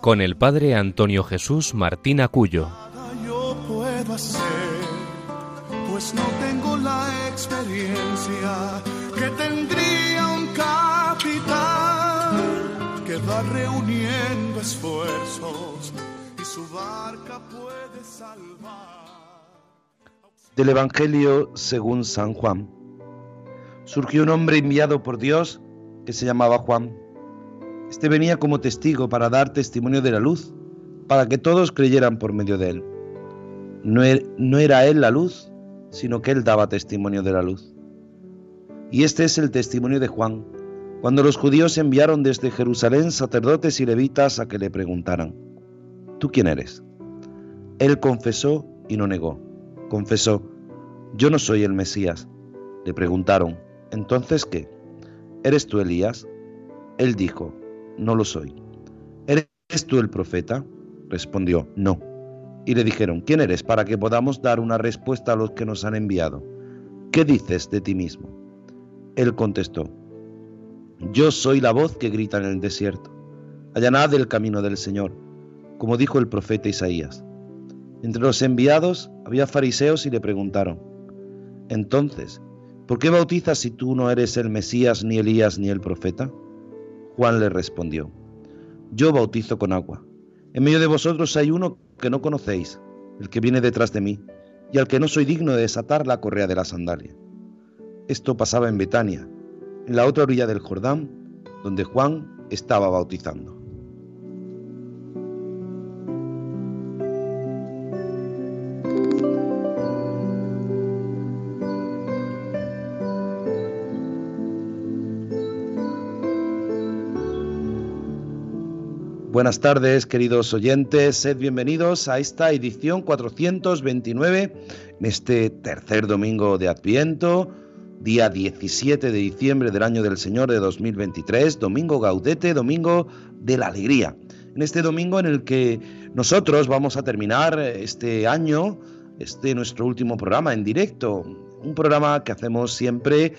con el padre Antonio Jesús Martín Acuyo. Yo puedo hacer, pues no tengo la experiencia que tendría un capitán que va reuniendo esfuerzos y su barca puede salvar. Del Evangelio según San Juan. Surgió un hombre enviado por Dios que se llamaba Juan. Este venía como testigo para dar testimonio de la luz, para que todos creyeran por medio de él. No er, era él la luz, sino que él daba testimonio de la luz. Y este es el testimonio de Juan, cuando los judíos enviaron desde Jerusalén sacerdotes y levitas a que le preguntaran, ¿tú quién eres? Él confesó y no negó. Confesó, yo no soy el Mesías. Le preguntaron, ¿entonces qué? ¿Eres tú Elías? Él dijo, no lo soy. ¿Eres tú el profeta? Respondió, no. Y le dijeron, ¿quién eres para que podamos dar una respuesta a los que nos han enviado? ¿Qué dices de ti mismo? Él contestó, yo soy la voz que grita en el desierto, allanad el camino del Señor, como dijo el profeta Isaías. Entre los enviados había fariseos y le preguntaron, entonces, ¿por qué bautizas si tú no eres el Mesías, ni Elías, ni el profeta? Juan le respondió, Yo bautizo con agua. En medio de vosotros hay uno que no conocéis, el que viene detrás de mí, y al que no soy digno de desatar la correa de la sandalia. Esto pasaba en Betania, en la otra orilla del Jordán, donde Juan estaba bautizando. Buenas tardes, queridos oyentes. Sed bienvenidos a esta edición 429 en este tercer domingo de Adviento, día 17 de diciembre del año del Señor de 2023, domingo gaudete, domingo de la alegría. En este domingo en el que nosotros vamos a terminar este año, este nuestro último programa en directo, un programa que hacemos siempre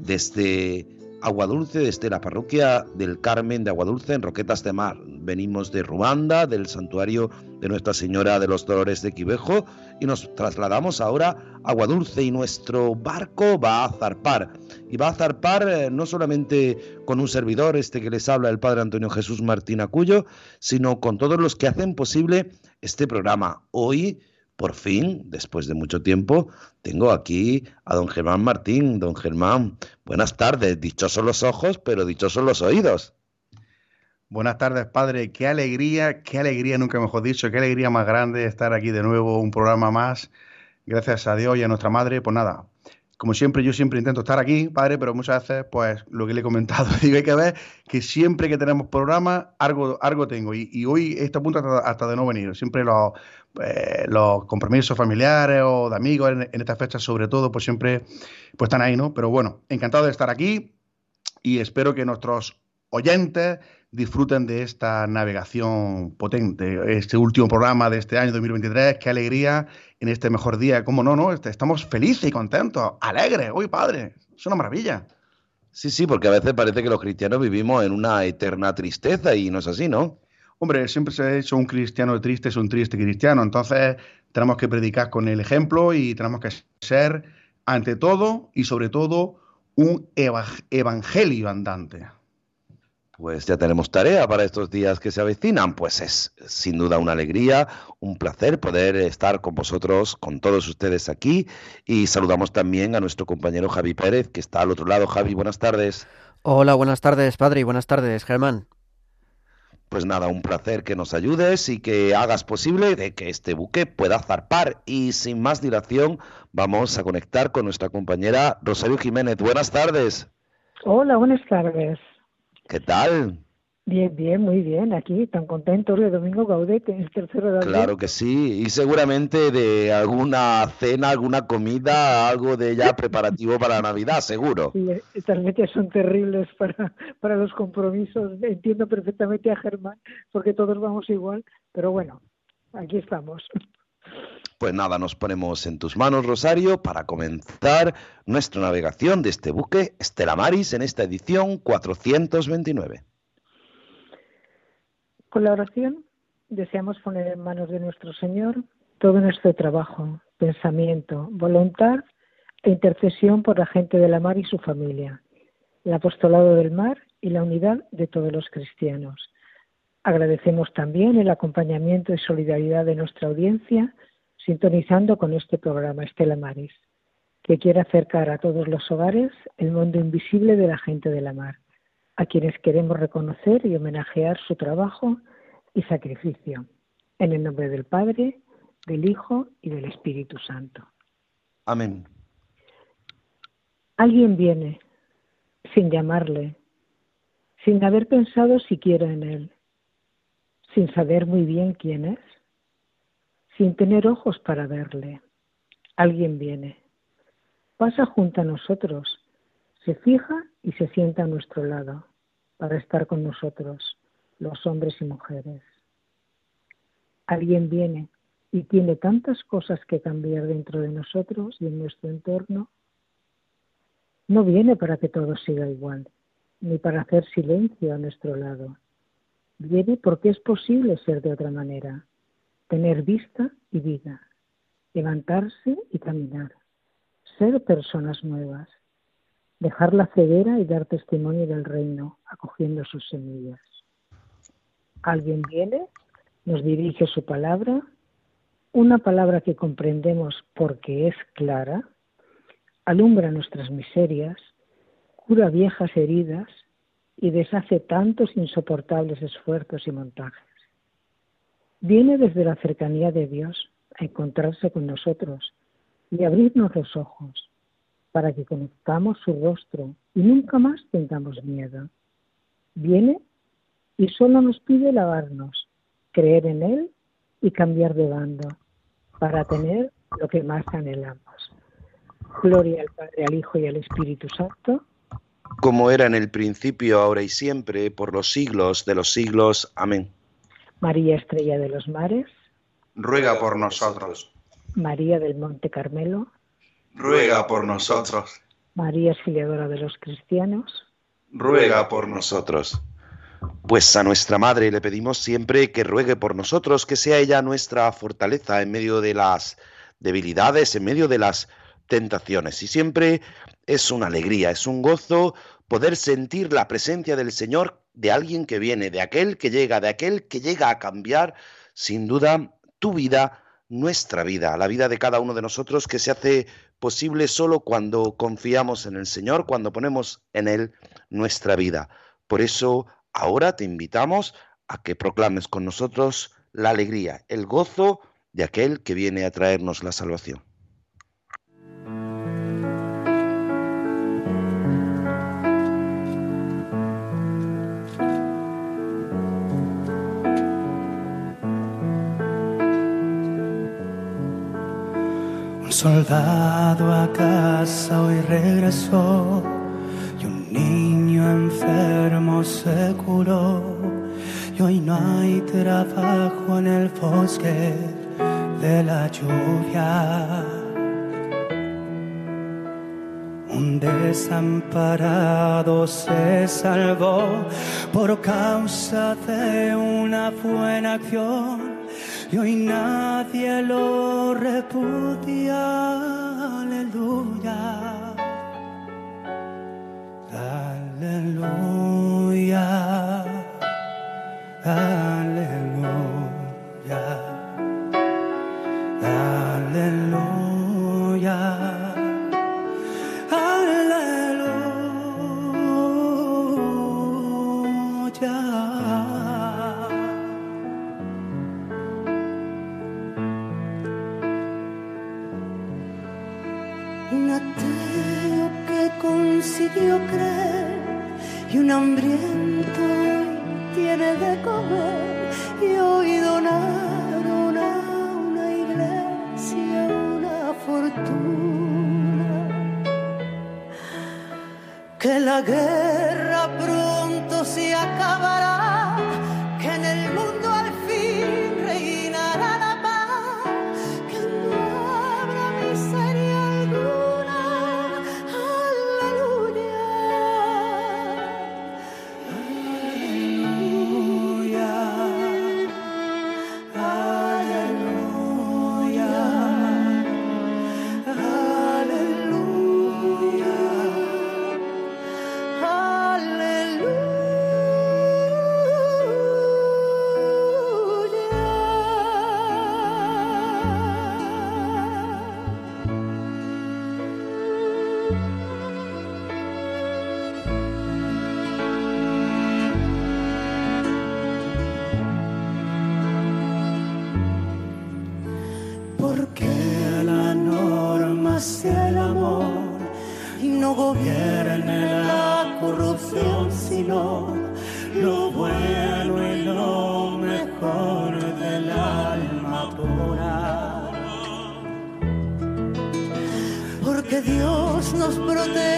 desde Aguadulce, desde la parroquia del Carmen de Aguadulce, en Roquetas de Mar. Venimos de Ruanda, del santuario de Nuestra Señora de los Dolores de Quivejo, y nos trasladamos ahora a Aguadulce y nuestro barco va a zarpar. Y va a zarpar eh, no solamente con un servidor, este que les habla el Padre Antonio Jesús Martín Acuyo, sino con todos los que hacen posible este programa. Hoy por fin, después de mucho tiempo, tengo aquí a don Germán Martín. Don Germán, buenas tardes. Dichosos los ojos, pero dichosos los oídos. Buenas tardes, padre. Qué alegría, qué alegría, nunca mejor dicho, qué alegría más grande estar aquí de nuevo, un programa más. Gracias a Dios y a nuestra madre. Pues nada, como siempre, yo siempre intento estar aquí, padre, pero muchas veces, pues lo que le he comentado, digo, hay que ver que siempre que tenemos programa, algo, algo tengo. Y, hoy está a hasta, de no venir. Siempre los, eh, los compromisos familiares o de amigos en, en estas fechas, sobre todo, pues siempre pues están ahí, ¿no? Pero bueno, encantado de estar aquí y espero que nuestros oyentes disfruten de esta navegación potente, este último programa de este año 2023. Qué alegría en este mejor día. ¿Cómo no? no? Este, estamos felices y contentos, alegres. Uy, padre, es una maravilla. Sí, sí, porque a veces parece que los cristianos vivimos en una eterna tristeza y no es así, ¿no? Hombre, siempre se ha dicho un cristiano triste es un triste cristiano. Entonces tenemos que predicar con el ejemplo y tenemos que ser, ante todo y sobre todo, un evangelio andante. Pues ya tenemos tarea para estos días que se avecinan. Pues es sin duda una alegría, un placer poder estar con vosotros, con todos ustedes aquí. Y saludamos también a nuestro compañero Javi Pérez, que está al otro lado. Javi, buenas tardes. Hola, buenas tardes, padre, y buenas tardes, Germán. Pues nada, un placer que nos ayudes y que hagas posible de que este buque pueda zarpar. Y sin más dilación, vamos a conectar con nuestra compañera Rosario Jiménez. Buenas tardes. Hola, buenas tardes. ¿Qué tal? Bien, bien, muy bien. Aquí tan contentos de Domingo Gaudete, el tercero de abril. Claro que sí, y seguramente de alguna cena, alguna comida, algo de ya preparativo para Navidad, seguro. Sí, estas fechas son terribles para, para los compromisos. Entiendo perfectamente a Germán, porque todos vamos igual, pero bueno, aquí estamos. Pues nada, nos ponemos en tus manos, Rosario, para comenzar nuestra navegación de este buque Estela Maris en esta edición 429. Con la oración deseamos poner en manos de nuestro Señor todo nuestro trabajo, pensamiento, voluntad e intercesión por la gente de la mar y su familia, el apostolado del mar y la unidad de todos los cristianos. Agradecemos también el acompañamiento y solidaridad de nuestra audiencia, sintonizando con este programa Estela Maris, que quiere acercar a todos los hogares el mundo invisible de la gente de la mar a quienes queremos reconocer y homenajear su trabajo y sacrificio. En el nombre del Padre, del Hijo y del Espíritu Santo. Amén. Alguien viene sin llamarle, sin haber pensado siquiera en él, sin saber muy bien quién es, sin tener ojos para verle. Alguien viene, pasa junto a nosotros se fija y se sienta a nuestro lado para estar con nosotros, los hombres y mujeres. Alguien viene y tiene tantas cosas que cambiar dentro de nosotros y en nuestro entorno. No viene para que todo siga igual, ni para hacer silencio a nuestro lado. Viene porque es posible ser de otra manera, tener vista y vida, levantarse y caminar, ser personas nuevas dejar la ceguera y dar testimonio del reino, acogiendo sus semillas. Alguien viene, nos dirige su palabra, una palabra que comprendemos porque es clara, alumbra nuestras miserias, cura viejas heridas y deshace tantos insoportables esfuerzos y montajes. Viene desde la cercanía de Dios a encontrarse con nosotros y abrirnos los ojos para que conozcamos su rostro y nunca más tengamos miedo. Viene y solo nos pide lavarnos, creer en Él y cambiar de bando para tener lo que más anhelamos. Gloria al Padre, al Hijo y al Espíritu Santo. Como era en el principio, ahora y siempre, por los siglos de los siglos. Amén. María Estrella de los Mares. Ruega por nosotros. María del Monte Carmelo ruega por nosotros. María Auxiliadora de los cristianos, ruega por nosotros. Pues a nuestra Madre le pedimos siempre que ruegue por nosotros, que sea ella nuestra fortaleza en medio de las debilidades, en medio de las tentaciones. Y siempre es una alegría, es un gozo poder sentir la presencia del Señor de alguien que viene, de aquel que llega, de aquel que llega a cambiar, sin duda, tu vida, nuestra vida, la vida de cada uno de nosotros que se hace posible solo cuando confiamos en el Señor, cuando ponemos en Él nuestra vida. Por eso ahora te invitamos a que proclames con nosotros la alegría, el gozo de aquel que viene a traernos la salvación. Soldado a casa hoy regresó y un niño enfermo se curó y hoy no hay trabajo en el bosque de la lluvia. Un desamparado se salvó por causa de una buena acción y hoy nadie lo repudia. Aleluya. Aleluya. y un hambriento tiene de comer y hoy donaron a una iglesia una fortuna. Que la guerra pronto se acabará. Gobierne la corrupción, sino lo bueno y lo mejor del alma pura. Porque Dios nos proteja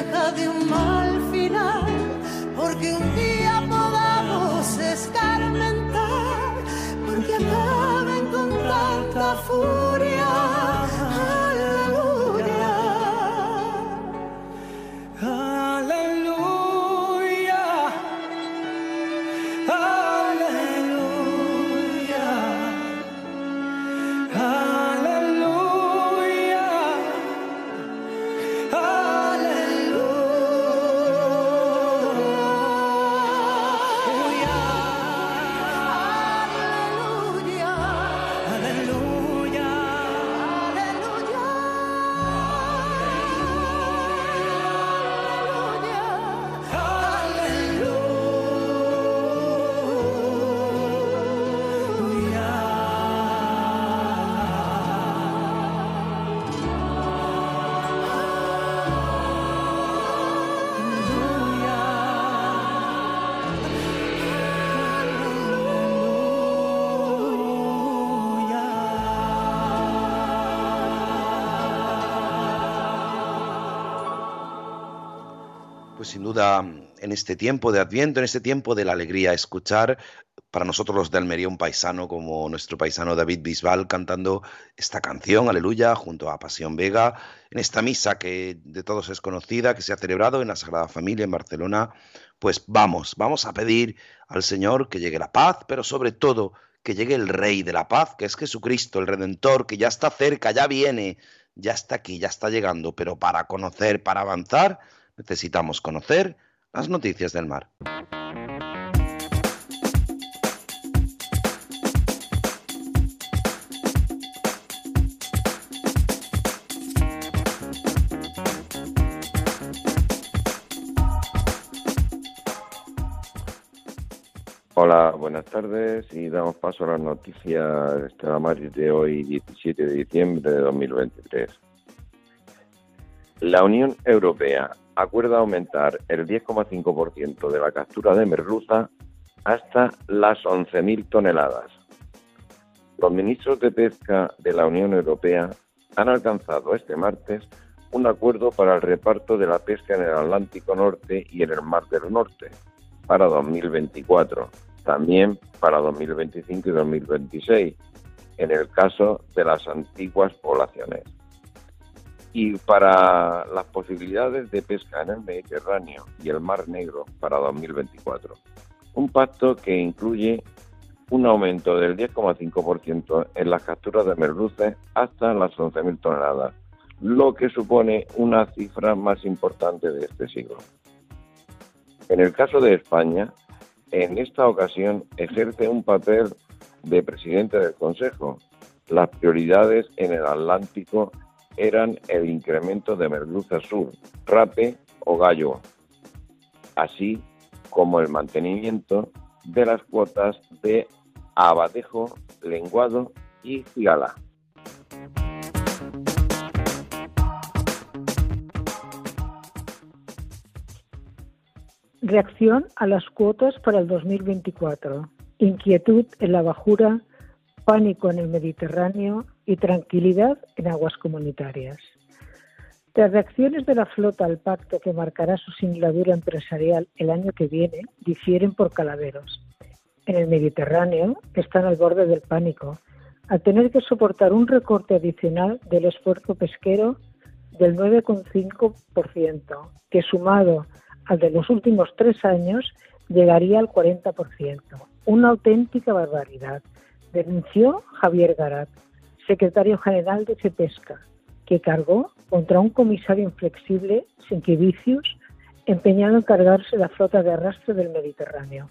Pues sin duda, en este tiempo de Adviento, en este tiempo de la alegría, escuchar para nosotros los de Almería un paisano como nuestro paisano David Bisbal cantando esta canción, Aleluya, junto a Pasión Vega, en esta misa que de todos es conocida, que se ha celebrado en la Sagrada Familia en Barcelona, pues vamos, vamos a pedir al Señor que llegue la paz, pero sobre todo que llegue el Rey de la paz, que es Jesucristo, el Redentor, que ya está cerca, ya viene, ya está aquí, ya está llegando, pero para conocer, para avanzar, necesitamos conocer las noticias del mar. Hola, buenas tardes y damos paso a las noticias de Estela Maris de hoy, 17 de diciembre de 2023. La Unión Europea acuerda aumentar el 10,5% de la captura de merluza hasta las 11.000 toneladas. Los ministros de Pesca de la Unión Europea han alcanzado este martes un acuerdo para el reparto de la pesca en el Atlántico Norte y en el Mar del Norte para 2024, también para 2025 y 2026, en el caso de las antiguas poblaciones. Y para las posibilidades de pesca en el Mediterráneo y el Mar Negro para 2024. Un pacto que incluye un aumento del 10,5% en las capturas de merluces hasta las 11.000 toneladas, lo que supone una cifra más importante de este siglo. En el caso de España, en esta ocasión ejerce un papel de presidente del Consejo. Las prioridades en el Atlántico eran el incremento de merluza sur, rape o gallo, así como el mantenimiento de las cuotas de abadejo, lenguado y cigala. Reacción a las cuotas para el 2024. Inquietud en la bajura, pánico en el Mediterráneo y tranquilidad en aguas comunitarias. Las reacciones de la flota al pacto que marcará su singladura empresarial el año que viene difieren por calaveros. En el Mediterráneo están al borde del pánico, al tener que soportar un recorte adicional del esfuerzo pesquero del 9,5%, que sumado al de los últimos tres años llegaría al 40%. Una auténtica barbaridad, denunció Javier Garat, secretario general de CEPESCA, que cargó contra un comisario inflexible, Sinkevicius, empeñado en cargarse la flota de arrastre del Mediterráneo.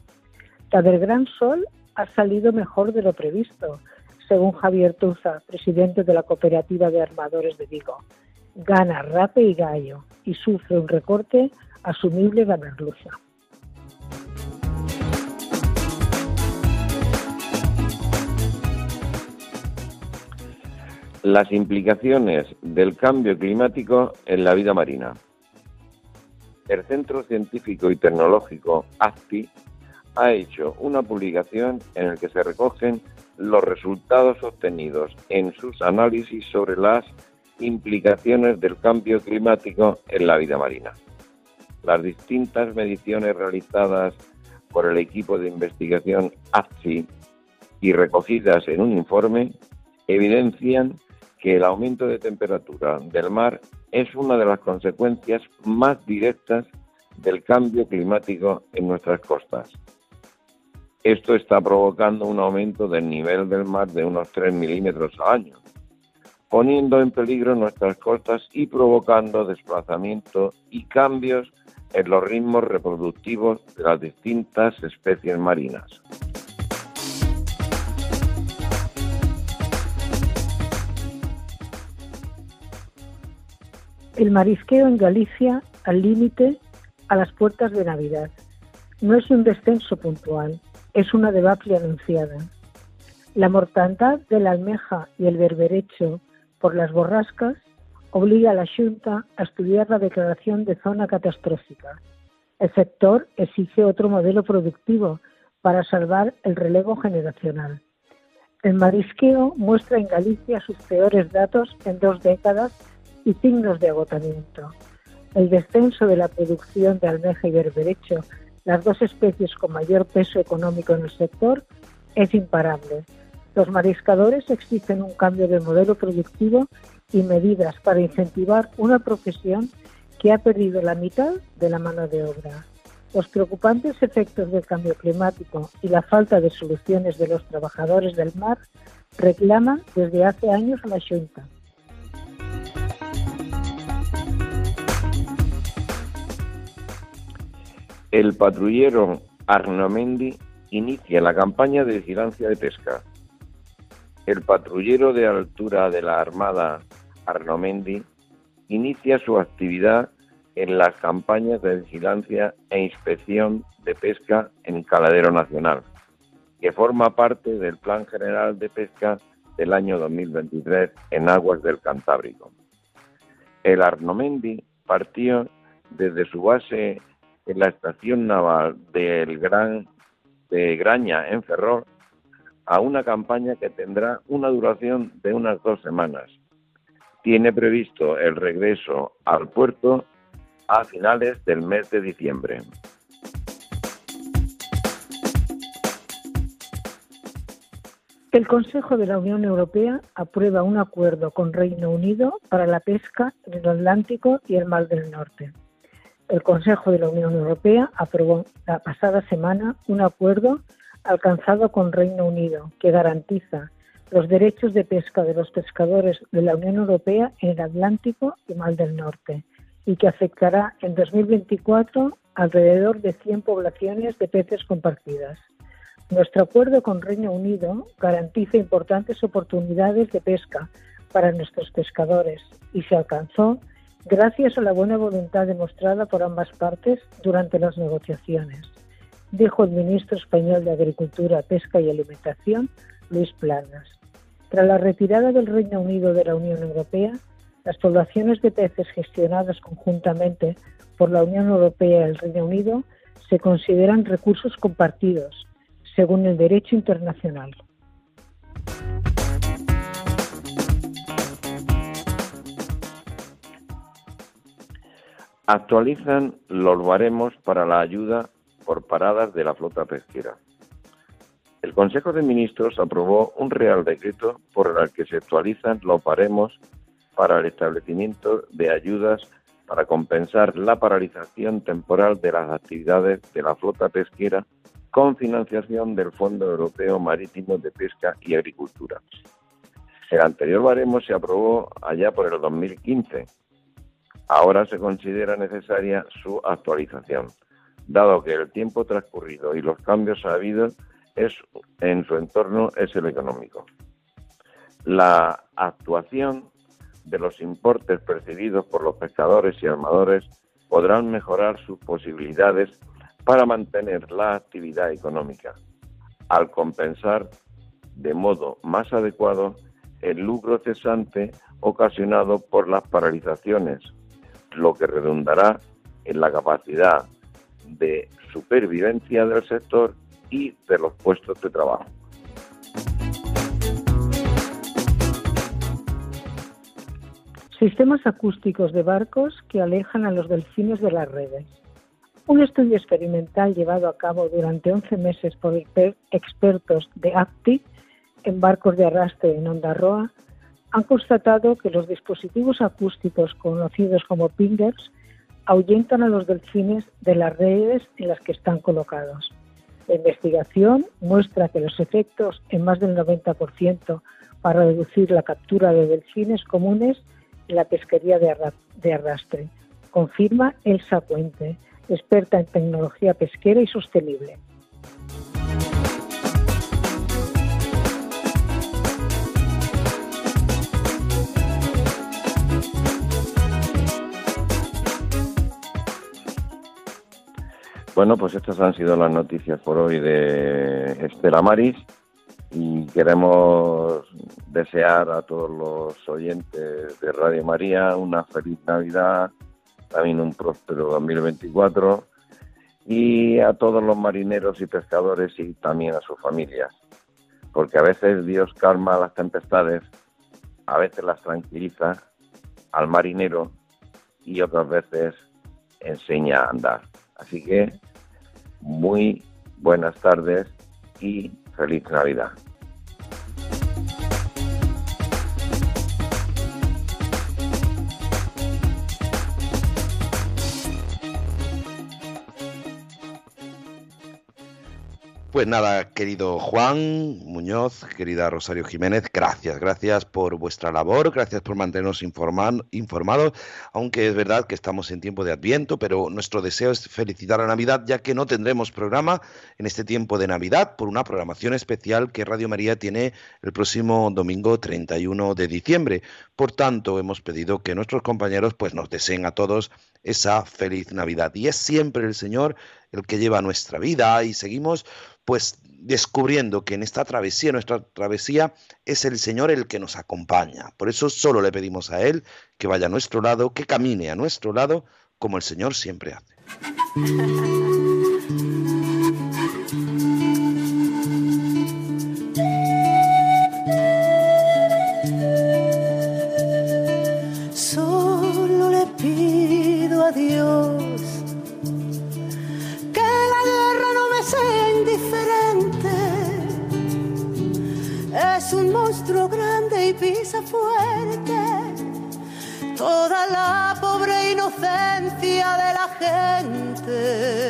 La del Gran Sol ha salido mejor de lo previsto, según Javier Tuza, presidente de la Cooperativa de Armadores de Vigo. Gana rape y gallo y sufre un recorte asumible de merluza. Las implicaciones del cambio climático en la vida marina. El Centro Científico y Tecnológico ACTI ha hecho una publicación en la que se recogen los resultados obtenidos en sus análisis sobre las implicaciones del cambio climático en la vida marina. Las distintas mediciones realizadas por el equipo de investigación ACTI y recogidas en un informe evidencian que el aumento de temperatura del mar es una de las consecuencias más directas del cambio climático en nuestras costas. Esto está provocando un aumento del nivel del mar de unos 3 milímetros al año, poniendo en peligro nuestras costas y provocando desplazamiento y cambios en los ritmos reproductivos de las distintas especies marinas. El marisqueo en Galicia al límite a las puertas de Navidad. No es un descenso puntual, es una debacle anunciada. La mortandad de la almeja y el berberecho por las borrascas obliga a la Junta a estudiar la declaración de zona catastrófica. El sector exige otro modelo productivo para salvar el relevo generacional. El marisqueo muestra en Galicia sus peores datos en dos décadas y signos de agotamiento. El descenso de la producción de almeja y berberecho, las dos especies con mayor peso económico en el sector, es imparable. Los mariscadores exigen un cambio de modelo productivo y medidas para incentivar una profesión que ha perdido la mitad de la mano de obra. Los preocupantes efectos del cambio climático y la falta de soluciones de los trabajadores del mar reclaman desde hace años a la Junta. El patrullero Arnamendi inicia la campaña de vigilancia de pesca. El patrullero de altura de la Armada Arnomendi inicia su actividad en las campañas de vigilancia e inspección de pesca en Caladero Nacional, que forma parte del Plan General de Pesca del año 2023 en aguas del Cantábrico. El Arnomendi partió desde su base en la estación naval del Gran de Graña en Ferrol a una campaña que tendrá una duración de unas dos semanas. Tiene previsto el regreso al puerto a finales del mes de diciembre. El Consejo de la Unión Europea aprueba un acuerdo con Reino Unido para la pesca en el Atlántico y el Mar del Norte el Consejo de la Unión Europea aprobó la pasada semana un acuerdo alcanzado con Reino Unido que garantiza los derechos de pesca de los pescadores de la Unión Europea en el Atlántico y Mar del Norte y que afectará en 2024 alrededor de 100 poblaciones de peces compartidas. Nuestro acuerdo con Reino Unido garantiza importantes oportunidades de pesca para nuestros pescadores y se alcanzó gracias a la buena voluntad demostrada por ambas partes durante las negociaciones, dijo el ministro español de Agricultura, Pesca y Alimentación, Luis Planas. Tras la retirada del Reino Unido de la Unión Europea, las poblaciones de peces gestionadas conjuntamente por la Unión Europea y el Reino Unido se consideran recursos compartidos, según el derecho internacional. Actualizan los baremos para la ayuda por paradas de la flota pesquera. El Consejo de Ministros aprobó un Real Decreto por el que se actualizan los baremos para el establecimiento de ayudas para compensar la paralización temporal de las actividades de la flota pesquera con financiación del Fondo Europeo Marítimo de Pesca y Agricultura. El anterior baremo se aprobó allá por el 2015. Ahora se considera necesaria su actualización, dado que el tiempo transcurrido y los cambios habidos es, en su entorno es el económico. La actuación de los importes percibidos por los pescadores y armadores podrán mejorar sus posibilidades para mantener la actividad económica, al compensar de modo más adecuado el lucro cesante ocasionado por las paralizaciones, lo que redundará en la capacidad de supervivencia del sector y de los puestos de trabajo. Sistemas acústicos de barcos que alejan a los delfines de las redes. Un estudio experimental llevado a cabo durante 11 meses por expertos de ACTI en barcos de arrastre en onda roa han constatado que los dispositivos acústicos conocidos como pingers ahuyentan a los delfines de las redes en las que están colocados. La investigación muestra que los efectos en más del 90% para reducir la captura de delfines comunes en la pesquería de arrastre, confirma Elsa Puente, experta en tecnología pesquera y sostenible. Bueno, pues estas han sido las noticias por hoy de Estela Maris y queremos desear a todos los oyentes de Radio María una feliz Navidad, también un próspero 2024 y a todos los marineros y pescadores y también a sus familias, porque a veces Dios calma las tempestades, a veces las tranquiliza al marinero y otras veces enseña a andar. Así que muy buenas tardes y feliz Navidad. Pues nada, querido Juan Muñoz, querida Rosario Jiménez, gracias, gracias por vuestra labor, gracias por mantenernos informados, aunque es verdad que estamos en tiempo de Adviento, pero nuestro deseo es felicitar a Navidad, ya que no tendremos programa en este tiempo de Navidad por una programación especial que Radio María tiene el próximo domingo 31 de diciembre. Por tanto, hemos pedido que nuestros compañeros pues nos deseen a todos esa feliz Navidad. Y es siempre el Señor el que lleva nuestra vida y seguimos pues descubriendo que en esta travesía, nuestra travesía, es el Señor el que nos acompaña. Por eso solo le pedimos a Él que vaya a nuestro lado, que camine a nuestro lado, como el Señor siempre hace. toda la pobre inocencia de la gente.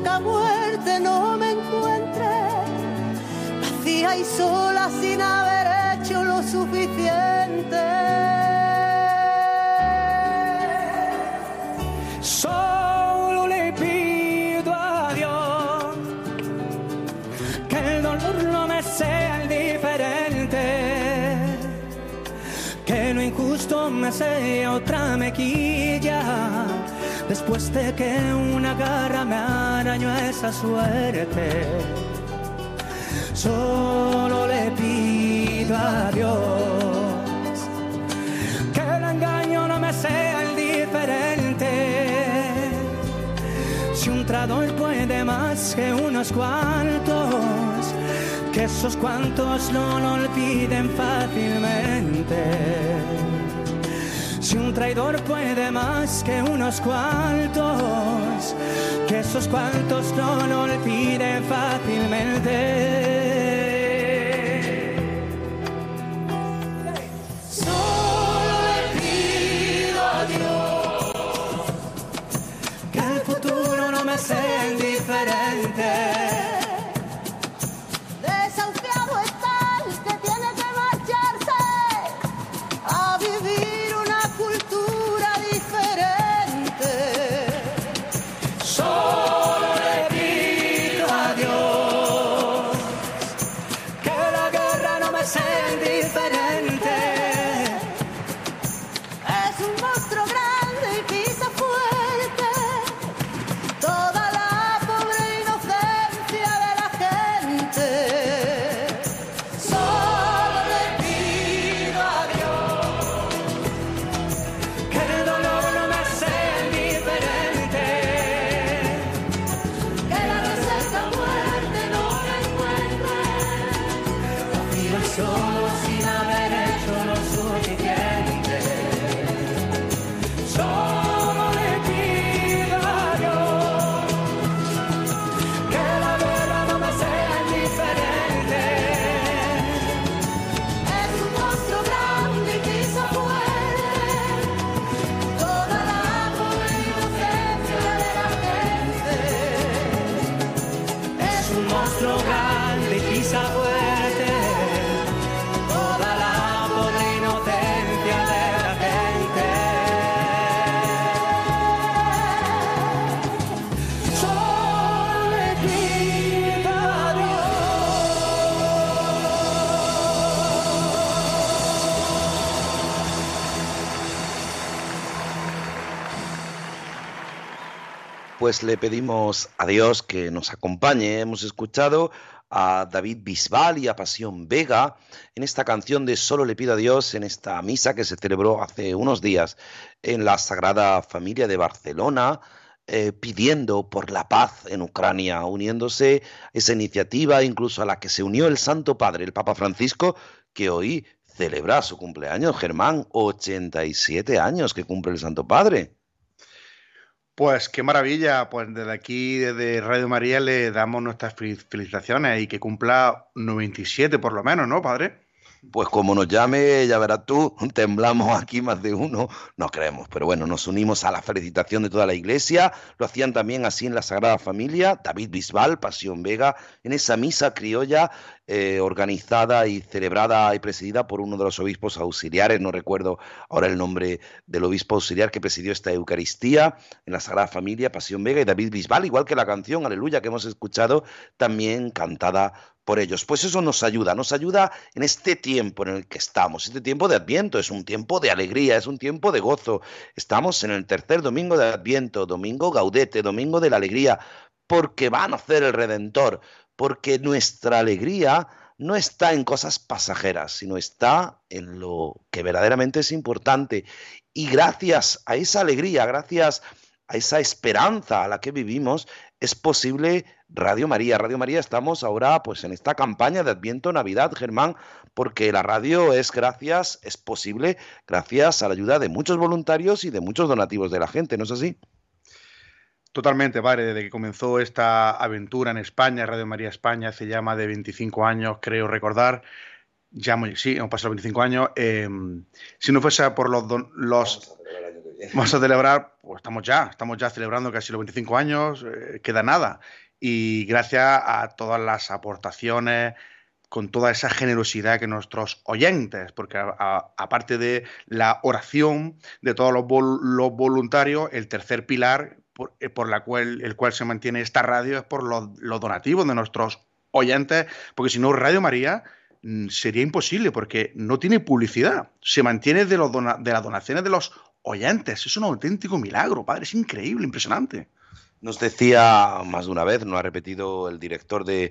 Reseca muerte no me encuentre vacía y sola sin haber hecho lo suficiente. Solo le pido a Dios que el dolor no me sea indiferente, que lo injusto me sea otra mequilla después de que una garra me arañó esa suerte. Solo le pido a Dios que el engaño no me sea indiferente. Si un trador puede más que unos cuantos, que esos cuantos no lo olviden fácilmente. Si un traidor puede más que unos cuantos, que esos cuantos no lo olviden fácilmente. Solo le pido a Dios que el futuro no me sea Pues le pedimos a Dios que nos acompañe. Hemos escuchado a David Bisbal y a Pasión Vega en esta canción de Solo le pido a Dios en esta misa que se celebró hace unos días en la Sagrada Familia de Barcelona, eh, pidiendo por la paz en Ucrania, uniéndose a esa iniciativa incluso a la que se unió el Santo Padre, el Papa Francisco, que hoy celebra su cumpleaños, Germán, 87 años que cumple el Santo Padre. Pues qué maravilla, pues desde aquí, desde Radio María, le damos nuestras fel- felicitaciones y que cumpla 97 por lo menos, ¿no, padre? Pues como nos llame, ya verás tú, temblamos aquí más de uno, no creemos, pero bueno, nos unimos a la felicitación de toda la iglesia, lo hacían también así en la Sagrada Familia, David Bisbal, Pasión Vega, en esa misa criolla eh, organizada y celebrada y presidida por uno de los obispos auxiliares, no recuerdo ahora el nombre del obispo auxiliar que presidió esta Eucaristía en la Sagrada Familia, Pasión Vega y David Bisbal, igual que la canción Aleluya que hemos escuchado, también cantada ellos. Pues eso nos ayuda, nos ayuda en este tiempo en el que estamos. Este tiempo de Adviento es un tiempo de alegría, es un tiempo de gozo. Estamos en el tercer domingo de Adviento, domingo gaudete, domingo de la alegría, porque va a nacer el Redentor, porque nuestra alegría no está en cosas pasajeras, sino está en lo que verdaderamente es importante. Y gracias a esa alegría, gracias a esa esperanza a la que vivimos, es posible Radio María. Radio María estamos ahora pues en esta campaña de Adviento Navidad, Germán, porque la radio es gracias, es posible gracias a la ayuda de muchos voluntarios y de muchos donativos de la gente, ¿no es así? Totalmente, padre, desde que comenzó esta aventura en España, Radio María España, hace ya más de 25 años, creo recordar, ya muy, sí, hemos pasado 25 años, eh, si no fuese por los, don- los Vamos a celebrar, pues estamos ya, estamos ya celebrando casi los 25 años, eh, queda nada. Y gracias a todas las aportaciones, con toda esa generosidad que nuestros oyentes, porque aparte de la oración de todos los, vol- los voluntarios, el tercer pilar por, eh, el cual se mantiene esta radio es por los, donativos de nuestros oyentes, porque si no, Radio María mm, sería imposible, porque no tiene publicidad, se mantiene de, de las donaciones de los oyentes. Es un auténtico milagro, padre, es increíble, impresionante. Nos decía más de una vez, nos ha repetido el director de,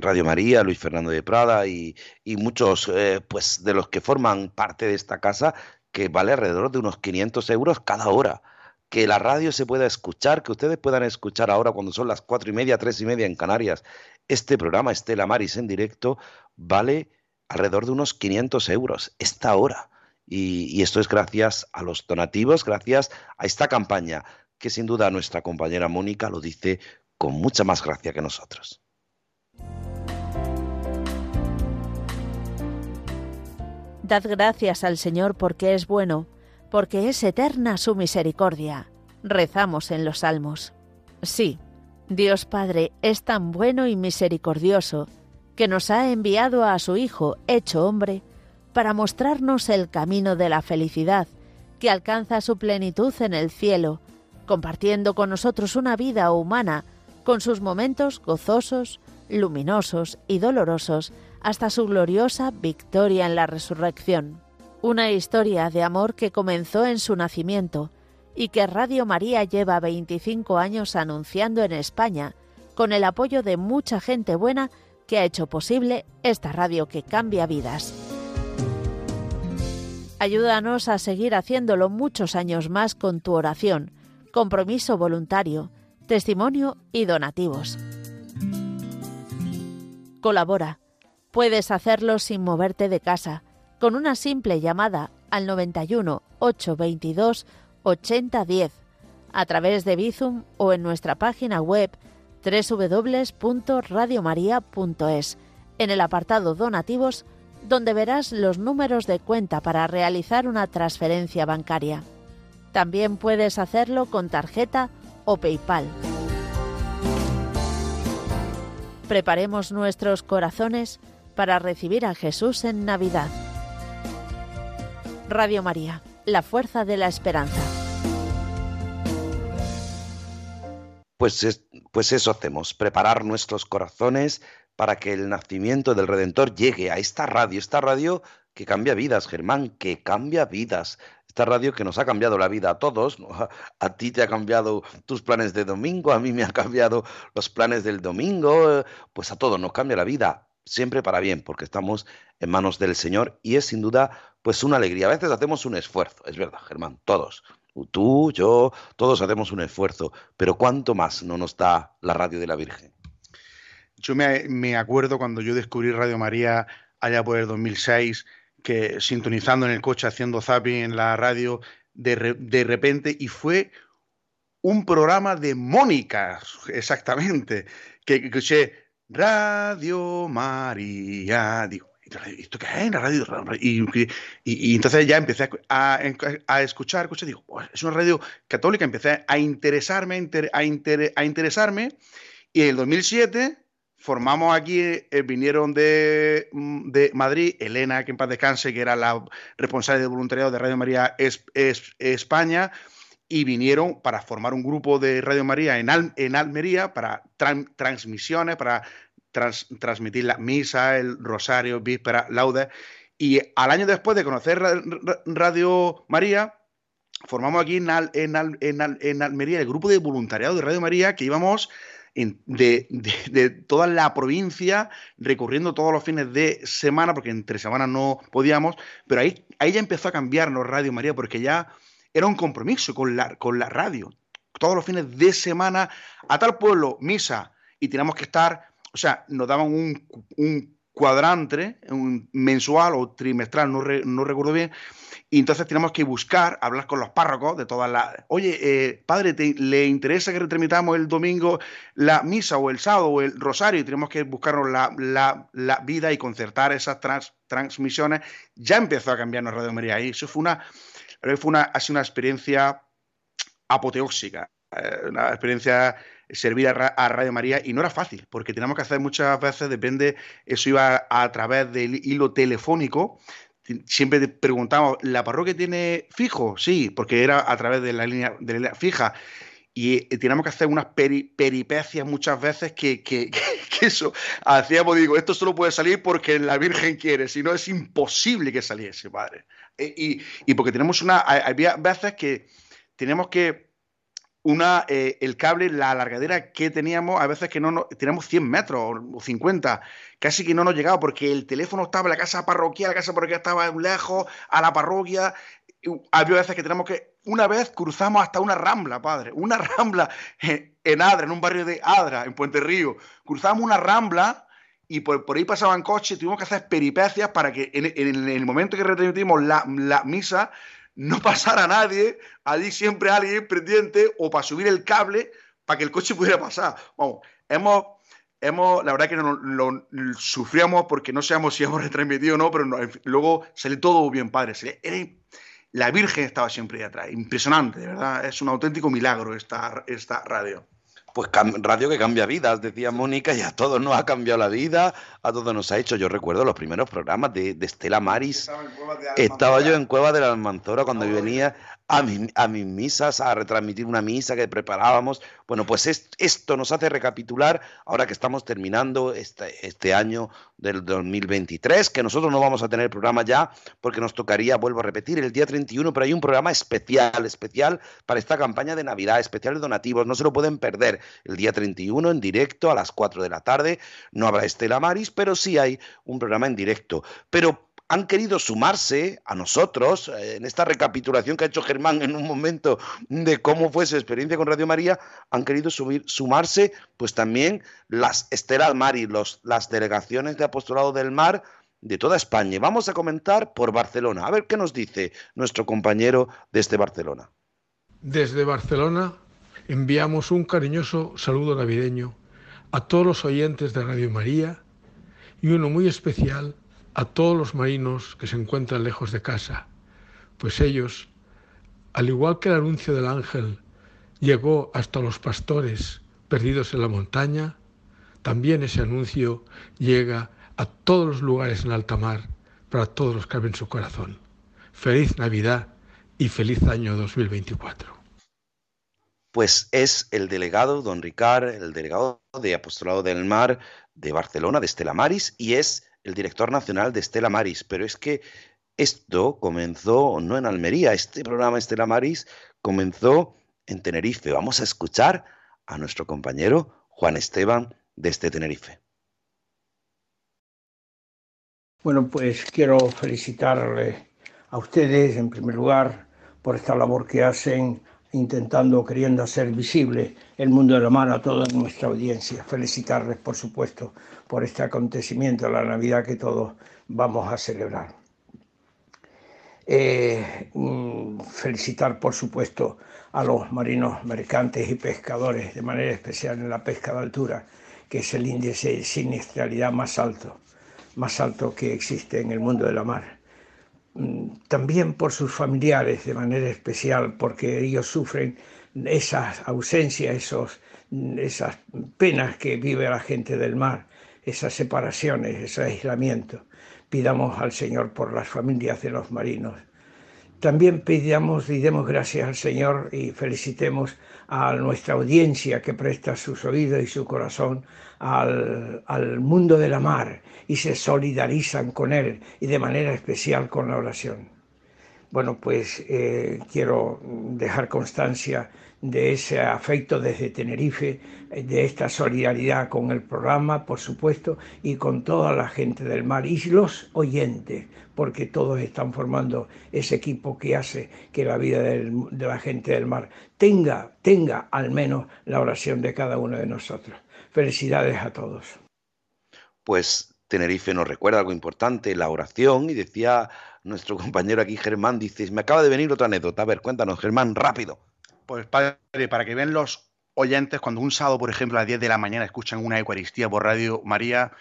Radio María, Luis Fernando de Prada, y, muchos eh, pues de los que forman parte de esta casa, que vale alrededor de unos 500 euros cada hora. Que la radio se pueda escuchar, que ustedes puedan escuchar ahora cuando son las cuatro y media, tres y media en Canarias. Este programa, Estela Maris en directo, vale alrededor de unos 500 euros esta hora. Y esto es gracias a los donativos, gracias a esta campaña que sin duda nuestra compañera Mónica lo dice con mucha más gracia que nosotros. Dad gracias al Señor porque es bueno, porque es eterna su misericordia. Rezamos en los salmos. Sí, Dios Padre es tan bueno y misericordioso que nos ha enviado a su Hijo, hecho hombre, para mostrarnos el camino de la felicidad, que alcanza su plenitud en el cielo, compartiendo con nosotros una vida humana con sus momentos gozosos, luminosos y dolorosos hasta su gloriosa victoria en la resurrección. Una historia de amor que comenzó en su nacimiento y que Radio María lleva 25 años anunciando en España con el apoyo de mucha gente buena que ha hecho posible esta radio que cambia vidas. Ayúdanos a seguir haciéndolo muchos años más con tu oración, compromiso voluntario, testimonio y donativos. Colabora. Puedes hacerlo sin moverte de casa, con una simple llamada al 91 822 8010, a través de Bizum o en nuestra página web www.radiomaria.es, en el apartado Donativos, donde verás los números de cuenta para realizar una transferencia bancaria. También puedes hacerlo con tarjeta o PayPal. Preparemos nuestros corazones para recibir a Jesús en Navidad. Radio María, la fuerza de la esperanza. Pues, pues eso hacemos, preparar nuestros corazones para que el nacimiento del Redentor llegue a esta radio, esta radio que cambia vidas, Germán, que cambia vidas esta radio que nos ha cambiado la vida a todos. A, ti te ha cambiado tus planes de domingo, a mí me ha cambiado los planes del domingo, pues a todos nos cambia la vida, siempre para bien, porque estamos en manos del Señor y es sin duda pues una alegría. A veces hacemos un esfuerzo, es verdad, Germán, todos. Tú, yo, todos hacemos un esfuerzo, pero ¿cuánto más no nos da la radio de la Virgen? Yo me, acuerdo cuando yo descubrí Radio María allá por el 2006 que sintonizando en el coche, haciendo zapping en la radio, de, de repente, y fue un programa de Mónica, exactamente, que, escuché Radio María, digo, ¿esto qué es? Radio, y, entonces ya empecé a, escuchar, escuché, digo, es una radio católica, empecé a interesarme, a, a interesarme, y en el 2007 formamos aquí, eh, vinieron mm, de, Madrid, Elena, que en paz descanse, que era la responsable de voluntariado de Radio María es, España, y vinieron para formar un grupo de Radio María en, en Almería para transmisiones, para transmitir la misa, el rosario, víspera, laudes. Y al año después de conocer Radio María, formamos aquí en, en Almería el grupo de voluntariado de Radio María que íbamos de, toda la provincia, recorriendo todos los fines de semana, porque entre semanas no podíamos, pero ahí, ahí ya empezó a cambiarnos Radio María, porque ya era un compromiso con la, con la radio. Todos los fines de semana, a tal pueblo, misa, y teníamos que estar, o sea, nos daban un cuadrante, mensual o trimestral, no, no recuerdo bien, y entonces tenemos que buscar, hablar con los párrocos de todas las... Oye, eh, padre, ¿le interesa que retransmitamos el domingo la misa o el sábado o el rosario? Y tenemos que buscarnos la, vida y concertar esas transmisiones. Ya empezó a cambiarnos Radio María y eso fue una... Fue una, ha sido una experiencia apoteóxica, eh, una experiencia servir a, Radio María y no era fácil, porque teníamos que hacer muchas veces, depende, eso iba a través del hilo telefónico, siempre te preguntamos, ¿la parroquia tiene fijo? Sí, porque era a través de la línea, de fija. Y eh, teníamos que hacer unas peripecias muchas veces que, que, eso hacíamos, digo, esto solo puede salir porque la Virgen quiere, si no es imposible que saliese, padre. E, y, y, porque tenemos una, había veces que tenemos que una, eh, el cable, la alargadera que teníamos, a veces que no, teníamos 100 metros o 50, casi que no nos llegaba porque el teléfono estaba en la casa parroquial, la casa parroquial estaba lejos, a la parroquia. Había veces que tenemos que, una vez cruzamos hasta una rambla, padre, una rambla en Adra, en un barrio de Adra, en Puente Río. Cruzamos una rambla y por, ahí pasaban coches, tuvimos que hacer peripecias para que en, el momento que retransmitimos la, la misa no pasara nadie, allí siempre alguien pendiente o para subir el cable para que el coche pudiera pasar. Vamos, hemos, hemos la verdad que lo, sufríamos porque no sabemos si hemos retransmitido o no, pero luego salió todo bien, padre. la Virgen estaba siempre ahí atrás. Impresionante, de verdad. Es un auténtico milagro esta, esta radio. Pues radio que cambia vidas, decía Mónica, y a todos nos ha cambiado la vida, a todos nos ha hecho. Yo recuerdo los primeros programas de, Estela Maris. Estaba, yo en Cueva de la Almanzora cuando venía a, a mis misas, a retransmitir una misa que preparábamos. Bueno, pues esto nos hace recapitular, ahora que estamos terminando este, este año del 2023, que nosotros no vamos a tener programa ya, porque nos tocaría, vuelvo a repetir, el día 31, pero hay un programa especial, especial para esta campaña de Navidad, especial de donativos, no se lo pueden perder. El día 31 en directo a las 4 de la tarde, no habrá Estela Maris, pero sí hay un programa en directo. Pero han querido sumarse a nosotros eh, en esta recapitulación que ha hecho Germán en un momento de cómo fue su experiencia con Radio María, han querido sumarse pues también las Estela Mari, los, las delegaciones de Apostolado del Mar de toda España. Vamos a comentar por Barcelona. A ver qué nos dice nuestro compañero desde Barcelona. Desde Barcelona enviamos un cariñoso saludo navideño a todos los oyentes de Radio María y uno muy especial todos los marinos que se encuentran lejos de casa, pues ellos, al igual que el anuncio del ángel llegó hasta los pastores perdidos en la montaña, también ese anuncio llega a todos los lugares en alta mar para todos los que abren su corazón. Feliz Navidad y feliz año 2024. Pues es el delegado, don Ricard, el delegado de Apostolado del Mar de Barcelona, de Estela Maris, y es el director nacional de Estela Maris, pero es que esto comenzó no en Almería, este programa Estela Maris comenzó en Tenerife. Vamos a escuchar a nuestro compañero Juan Esteban desde Tenerife. Bueno, pues quiero felicitarle a ustedes en primer lugar por esta labor que hacen intentando, queriendo hacer visible el mundo de la mano a toda nuestra audiencia. Felicitarles, por supuesto, por este acontecimiento, la Navidad que todos vamos a celebrar. Eh, mm, felicitar, por supuesto, a los marinos mercantes y pescadores, de manera especial en la pesca de altura, que es el índice de siniestralidad más alto, más alto que existe en el mundo de la mar también por sus familiares de manera especial, porque ellos sufren esas ausencias, esos, esas penas que vive la gente del mar, esas separaciones, ese aislamiento. Pidamos al Señor por las familias de los marinos. También pidamos y demos gracias al Señor y felicitemos a nuestra audiencia que presta sus oídos y su corazón al, al mundo de la mar y se solidarizan con él y de manera especial con la oración. Bueno, pues eh, quiero dejar constancia de ese afecto desde Tenerife, de esta solidaridad con el programa, por supuesto, y con toda la gente del mar y los oyentes, porque todos están formando ese equipo que hace que la vida de la gente del mar tenga, tenga al menos la oración de cada uno de nosotros. Felicidades a todos. Pues Tenerife nos recuerda algo importante, la oración, y decía nuestro compañero aquí, Germán, dice, me acaba de venir otra anécdota. A ver, cuéntanos, Germán, rápido. Pues padre, para que vean los oyentes, cuando un sábado, por ejemplo, a las 10 de la mañana escuchan una Eucaristía por Radio María,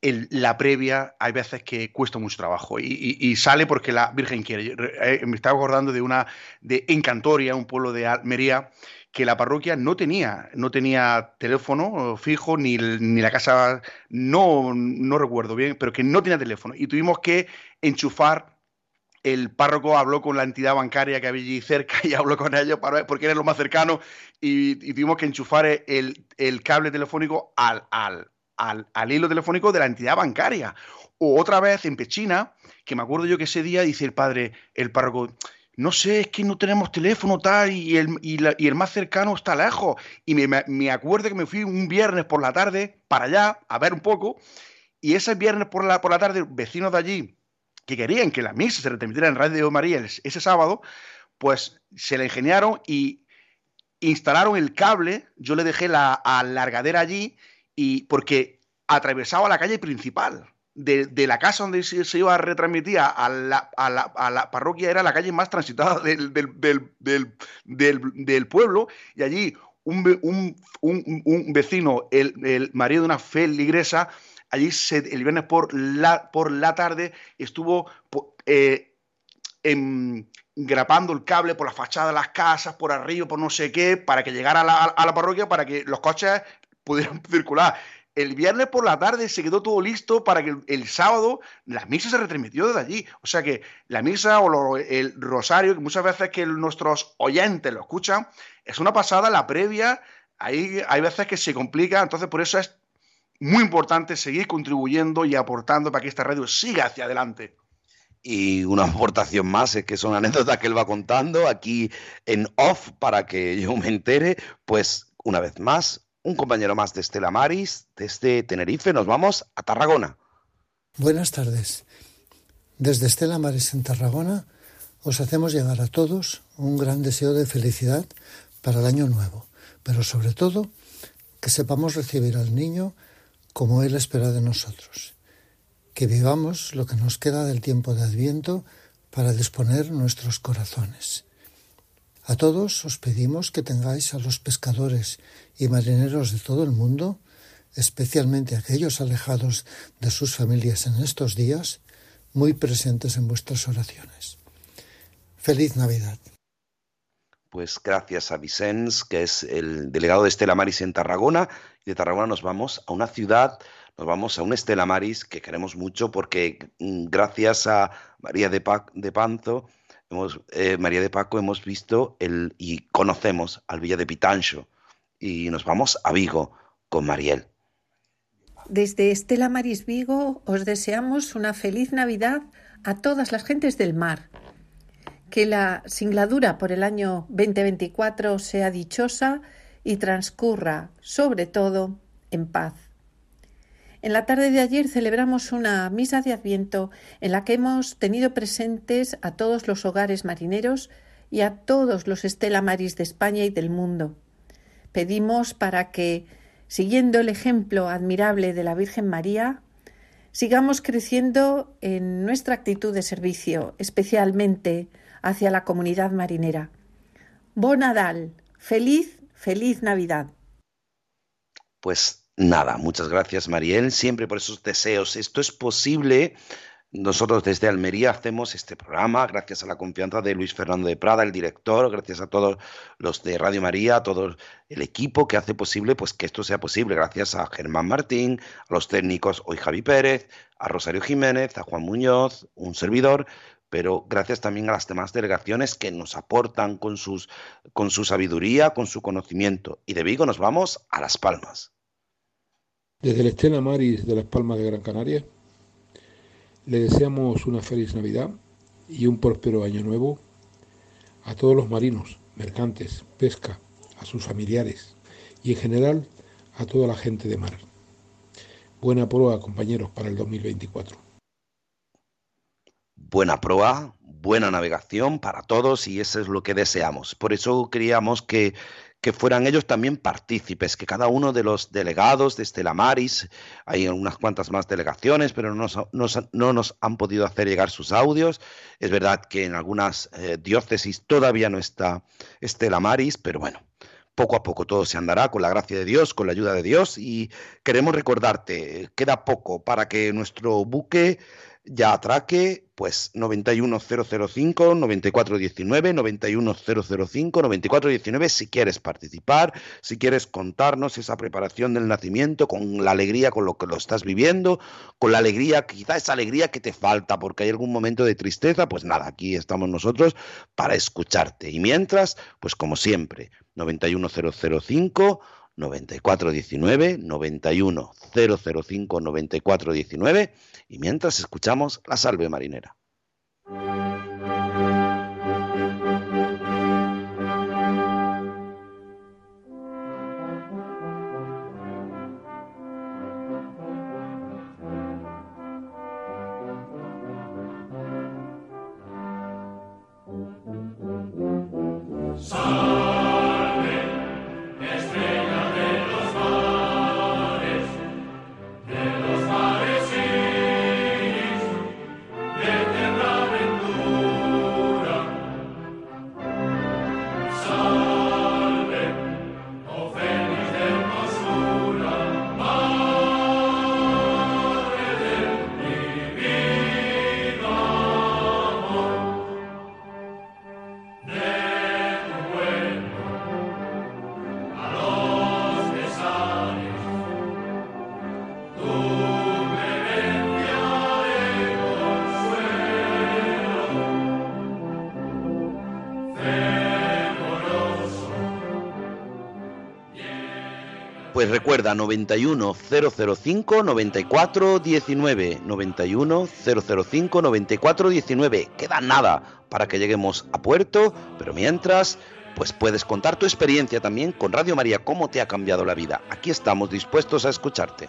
la previa hay veces que cuesta mucho trabajo y, sale porque la Virgen quiere. Eh, me estaba acordando de una de Encantoria, un pueblo de Almería, que la parroquia no tenía, no tenía teléfono fijo, ni, ni la casa, no, no recuerdo bien, pero que no tenía teléfono. Y tuvimos que enchufar el párroco habló con la entidad bancaria que había allí cerca y habló con ellos para, porque era lo más cercano y, tuvimos que enchufar el, el cable telefónico al, al, al, al, hilo telefónico de la entidad bancaria. O otra vez en Pechina, que me acuerdo yo que ese día dice el padre, el párroco, no sé, es que no tenemos teléfono tal y el, y el más cercano está lejos. Y me, acuerdo que me fui un viernes por la tarde para allá a ver un poco y ese viernes por la, por la tarde, vecinos de allí que querían que la misa se retransmitiera en Radio María ese sábado, pues se la ingeniaron y instalaron el cable. Yo le dejé la alargadera allí y porque atravesaba la calle principal de, la casa donde se, iba a retransmitir a la, a, la, a la, parroquia era la calle más transitada del, del, pueblo y allí un, un, un, vecino, el, el, marido de una feligresa, allí se, el viernes por la, por la tarde estuvo eh, grapando el cable por la fachada de las casas, por arriba, por no sé qué, para que llegara a la, a la parroquia, para que los coches pudieran circular el viernes por la tarde se quedó todo listo para que el, sábado la misa se retransmitió desde allí. O sea que la misa o el rosario, que muchas veces que nuestros oyentes lo escuchan, es una pasada, la previa, ahí hay veces que se complica, entonces por eso es muy importante seguir contribuyendo y aportando para que esta radio siga hacia adelante. Y una aportación más es que son anécdotas que él va contando aquí en off para que yo me entere, pues una vez más, un compañero más de Estela Maris, desde Tenerife, nos vamos a Tarragona. Buenas tardes. Desde Estela Maris en Tarragona os hacemos llegar a todos un gran deseo de felicidad para el año nuevo, pero sobre todo que sepamos recibir al niño como Él espera de nosotros, que vivamos lo que nos queda del tiempo de Adviento para disponer nuestros corazones a todos os pedimos que tengáis a los pescadores y marineros de todo el mundo, especialmente aquellos alejados de sus familias en estos días, muy presentes en vuestras oraciones. Feliz Navidad. Pues gracias a Vicens, que es el delegado de Estela Maris en Tarragona, y de Tarragona nos vamos a una ciudad, nos vamos a un Estela Maris que queremos mucho porque mm, gracias a María de, de Panzo, eh, María de Paco, hemos visto el, y conocemos al Villa de Pitancho y nos vamos a Vigo con Mariel. Desde Estela Maris Vigo os deseamos una feliz Navidad a todas las gentes del mar. Que la singladura por el año 2024 sea dichosa y transcurra, sobre todo, en paz. En la tarde de ayer celebramos una misa de Adviento en la que hemos tenido presentes a todos los hogares marineros y a todos los Estela Maris de España y del mundo. Pedimos para que, siguiendo el ejemplo admirable de la Virgen María, sigamos creciendo en nuestra actitud de servicio, especialmente hacia la comunidad marinera. Bon Nadal, feliz, feliz Navidad. Pues Nada, muchas gracias Mariel, siempre por esos deseos. Esto es posible. Nosotros desde Almería hacemos este programa gracias a la confianza de Luis Fernando de Prada, el director, gracias a todos los de Radio María, a todo el equipo que hace posible pues que esto sea posible, gracias a Germán Martín, a los técnicos hoy Javi Pérez, a Rosario Jiménez, a Juan Muñoz, un servidor, pero gracias también a las demás delegaciones que nos aportan con, sus, con su sabiduría, con su conocimiento. Y de Vigo nos vamos a Las Palmas. Desde el Estela Maris de Las Palmas de Gran Canaria, le deseamos una feliz Navidad y un próspero año nuevo a todos los marinos, mercantes, pesca, a sus familiares y en general a toda la gente de mar. Buena proa, compañeros, para el 2024. Buena proa, buena navegación para todos y eso es lo que deseamos. Por eso queríamos que que fueran ellos también partícipes, que cada uno de los delegados de Estela Maris, hay unas cuantas más delegaciones, pero no nos, no nos han podido hacer llegar sus audios. Es verdad que en algunas eh, diócesis todavía no está Estela Maris, pero bueno, poco a poco todo se andará con la gracia de Dios, con la ayuda de Dios y queremos recordarte, queda poco para que nuestro buque ya atraque, pues 91005 9419 91005 9419 si quieres participar, si quieres contarnos esa preparación del nacimiento con la alegría con lo que lo estás viviendo, con la alegría, quizá esa alegría que te falta porque hay algún momento de tristeza, pues nada, aquí estamos nosotros para escucharte. Y mientras, pues como siempre, 91005 9419 91005 9419 y mientras escuchamos la salve marinera. Pues recuerda 91 005 94 19 91 005 94 19. Queda nada para que lleguemos a puerto, pero mientras pues puedes contar tu experiencia también con Radio María, cómo te ha cambiado la vida. Aquí estamos dispuestos a escucharte.